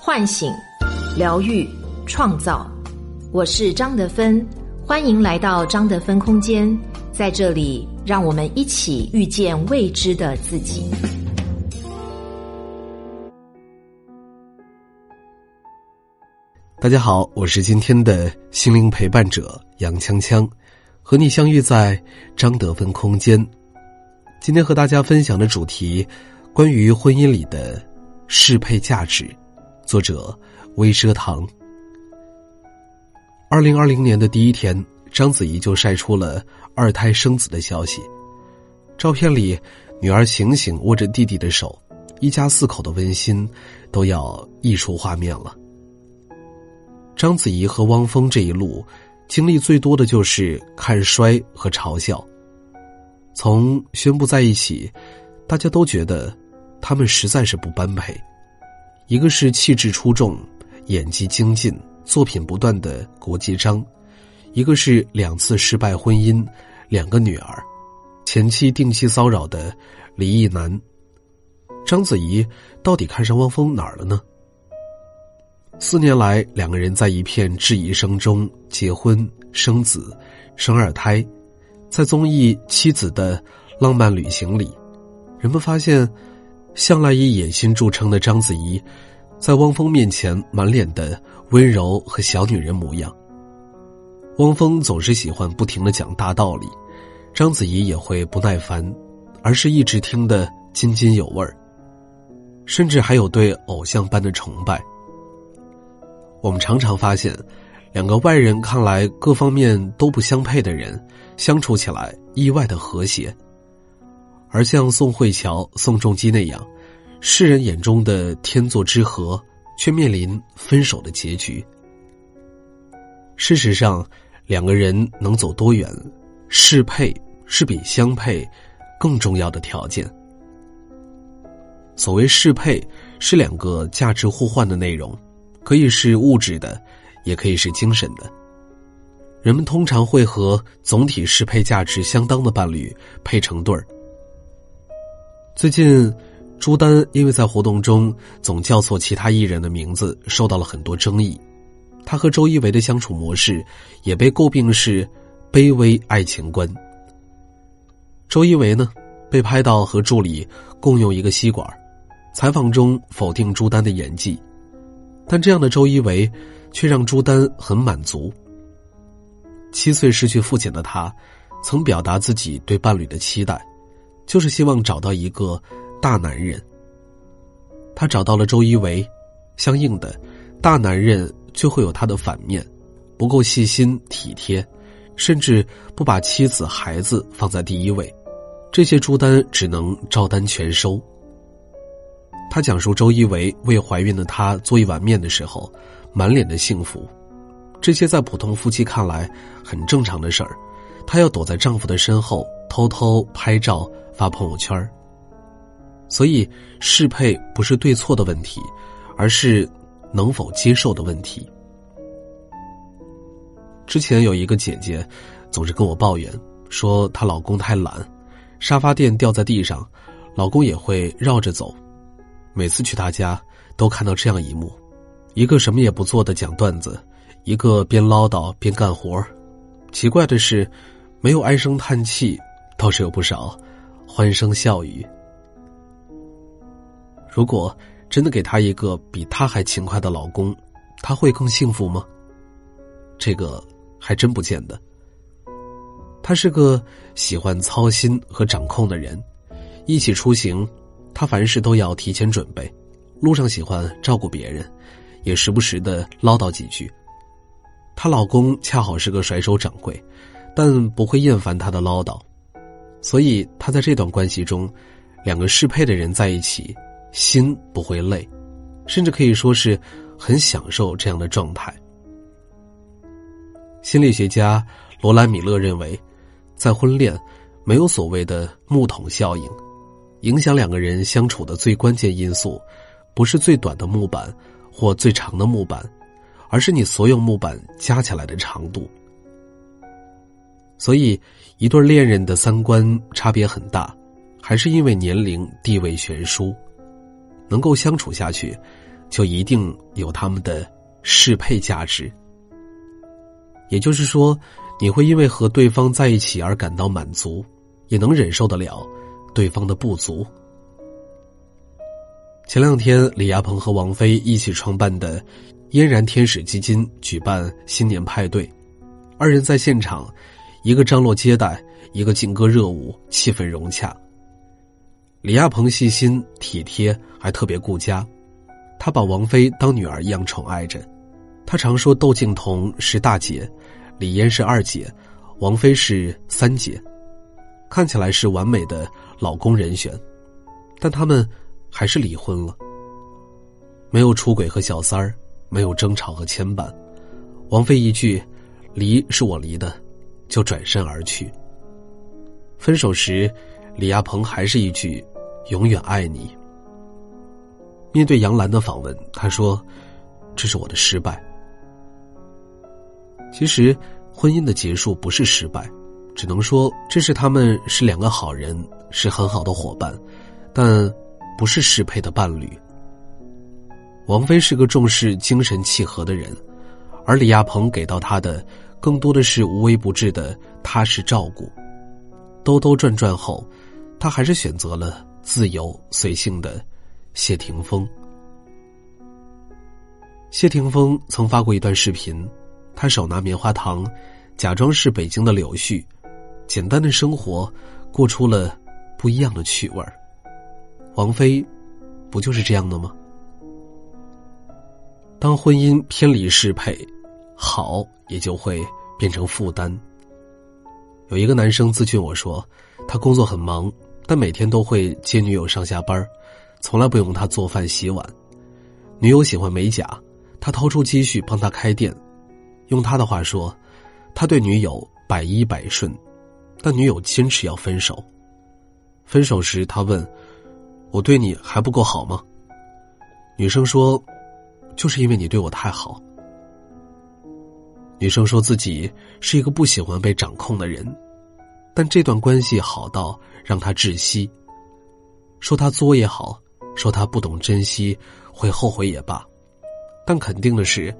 唤醒、疗愈、创造。我是张德芬，欢迎来到张德芬空间。在这里，让我们一起遇见未知的自己。大家好，我是今天的心灵陪伴者杨锵锵，和你相遇在张德芬空间。今天和大家分享的主题，关于婚姻里的适配价值。作者微奢堂。二零二零年的第一天，章子怡就晒出了二胎生子的消息。照片里，女儿醒醒握着弟弟的手，一家四口的温馨都要溢出画面了。章子怡和汪峰这一路，经历最多的就是看衰和嘲笑。从宣布在一起，大家都觉得他们实在是不般配。一个是气质出众、演技精进、作品不断的国际章，一个是两次失败婚姻、两个女儿、前妻定期骚扰的离异男。章子怡到底看上汪峰哪儿了呢？四年来，两个人在一片质疑声中结婚、生子、生二胎，在综艺《妻子的浪漫旅行》里，人们发现，向来以野心著称的章子怡，在汪峰面前满脸的温柔和小女人模样。汪峰总是喜欢不停的讲大道理，章子怡也会不耐烦，而是一直听得津津有味儿，甚至还有对偶像般的崇拜。我们常常发现，两个外人看来各方面都不相配的人，相处起来意外的和谐。而像宋慧乔、宋仲基那样，世人眼中的天作之合，却面临分手的结局。事实上，两个人能走多远，适配是比相配更重要的条件。所谓适配，是两个价值互换的内容。可以是物质的，也可以是精神的。人们通常会和总体适配价值相当的伴侣配成对儿。最近，朱丹因为在活动中总叫错其他艺人的名字，受到了很多争议。他和周一围的相处模式也被诟病是卑微爱情观。周一围呢，被拍到和助理共用一个吸管，采访中否定朱丹的演技。但这样的周一围，却让朱丹很满足。七岁失去父亲的他，曾表达自己对伴侣的期待，就是希望找到一个大男人。他找到了周一围，相应的，大男人就会有他的反面，不够细心体贴，甚至不把妻子孩子放在第一位。这些朱丹只能照单全收。他讲述周一围为怀孕的她做一碗面的时候，满脸的幸福。这些在普通夫妻看来很正常的事儿，她要躲在丈夫的身后偷偷拍照发朋友圈所以，适配不是对错的问题，而是能否接受的问题。之前有一个姐姐，总是跟我抱怨说她老公太懒，沙发垫掉在地上，老公也会绕着走。每次去他家，都看到这样一幕：一个什么也不做的讲段子，一个边唠叨边干活。奇怪的是，没有唉声叹气，倒是有不少欢声笑语。如果真的给他一个比他还勤快的老公，他会更幸福吗？这个还真不见得。他是个喜欢操心和掌控的人，一起出行。她凡事都要提前准备，路上喜欢照顾别人，也时不时的唠叨几句。她老公恰好是个甩手掌柜，但不会厌烦她的唠叨，所以他在这段关系中，两个适配的人在一起，心不会累，甚至可以说是很享受这样的状态。心理学家罗兰·米勒认为，在婚恋，没有所谓的木桶效应。影响两个人相处的最关键因素，不是最短的木板或最长的木板，而是你所有木板加起来的长度。所以，一对恋人的三观差别很大，还是因为年龄、地位悬殊。能够相处下去，就一定有他们的适配价值。也就是说，你会因为和对方在一起而感到满足，也能忍受得了对方的不足。前两天，李亚鹏和王菲一起创办的嫣然天使基金举办新年派对，二人在现场，一个张罗接待，一个劲歌热舞，气氛融洽。李亚鹏细心体贴，还特别顾家，他把王菲当女儿一样宠爱着。他常说窦靖童是大姐，李嫣是二姐，王菲是三姐，看起来是完美的老公人选，但他们还是离婚了。没有出轨和小三儿，没有争吵和牵绊，王菲一句“离是我离的”，就转身而去。分手时，李亚鹏还是一句“永远爱你”。面对杨澜的访问，他说：“这是我的失败。”其实，婚姻的结束不是失败，只能说这是他们是两个好人，是很好的伙伴，但不是适配的伴侣。王菲是个重视精神契合的人，而李亚鹏给到她的更多的是无微不至的踏实照顾。兜兜转转后，他还是选择了自由随性的谢霆锋。谢霆锋曾发过一段视频。他手拿棉花糖，假装是北京的柳絮，简单的生活，过出了不一样的趣味儿。王菲，不就是这样的吗？当婚姻偏离适配，好也就会变成负担。有一个男生咨询我说，他工作很忙，但每天都会接女友上下班，从来不用他做饭洗碗。女友喜欢美甲，他掏出积蓄帮她开店。用他的话说，他对女友百依百顺，但女友坚持要分手。分手时，他问：“我对你还不够好吗？”女生说：“就是因为你对我太好。”女生说自己是一个不喜欢被掌控的人，但这段关系好到让她窒息。说他作也好，说他不懂珍惜，会后悔也罢，但肯定的是。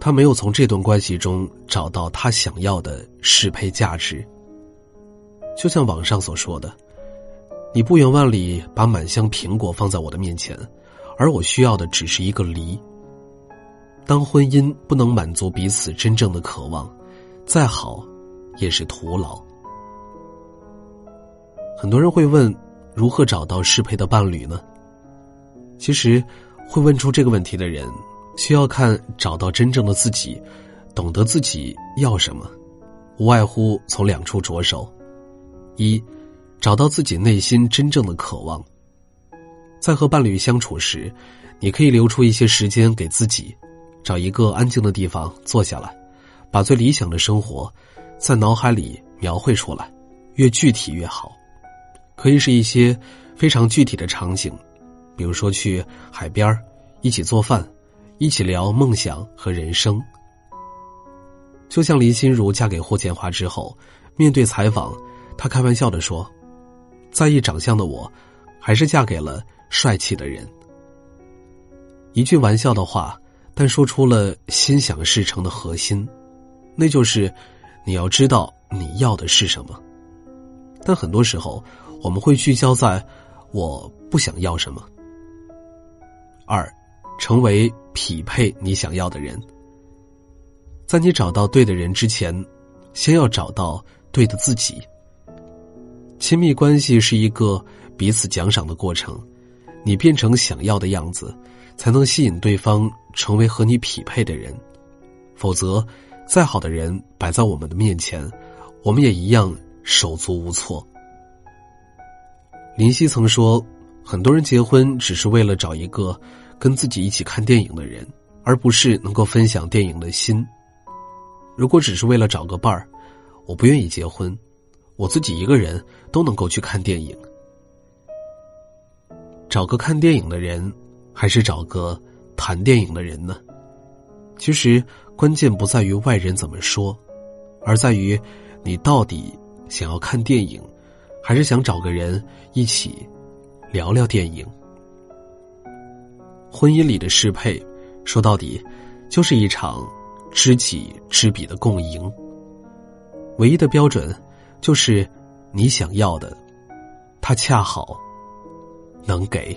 他没有从这段关系中找到他想要的适配价值。就像网上所说的：“你不远万里把满箱苹果放在我的面前，而我需要的只是一个梨。”当婚姻不能满足彼此真正的渴望，再好也是徒劳。很多人会问：如何找到适配的伴侣呢？其实，会问出这个问题的人。需要看找到真正的自己，懂得自己要什么，无外乎从两处着手：一，找到自己内心真正的渴望。在和伴侣相处时，你可以留出一些时间给自己，找一个安静的地方坐下来，把最理想的生活在脑海里描绘出来，越具体越好。可以是一些非常具体的场景，比如说去海边一起做饭。一起聊梦想和人生，就像林心如嫁给霍建华之后，面对采访，她开玩笑的说：“在意长相的我，还是嫁给了帅气的人。”一句玩笑的话，但说出了心想事成的核心，那就是你要知道你要的是什么。但很多时候，我们会聚焦在我不想要什么。二。成为匹配你想要的人。在你找到对的人之前，先要找到对的自己。亲密关系是一个彼此奖赏的过程，你变成想要的样子，才能吸引对方成为和你匹配的人。否则，再好的人摆在我们的面前，我们也一样手足无措。林夕曾说：“很多人结婚只是为了找一个。”跟自己一起看电影的人，而不是能够分享电影的心。如果只是为了找个伴儿，我不愿意结婚，我自己一个人都能够去看电影。找个看电影的人，还是找个谈电影的人呢？其实关键不在于外人怎么说，而在于你到底想要看电影，还是想找个人一起聊聊电影。婚姻里的适配，说到底，就是一场知己知彼的共赢。唯一的标准，就是你想要的，他恰好能给。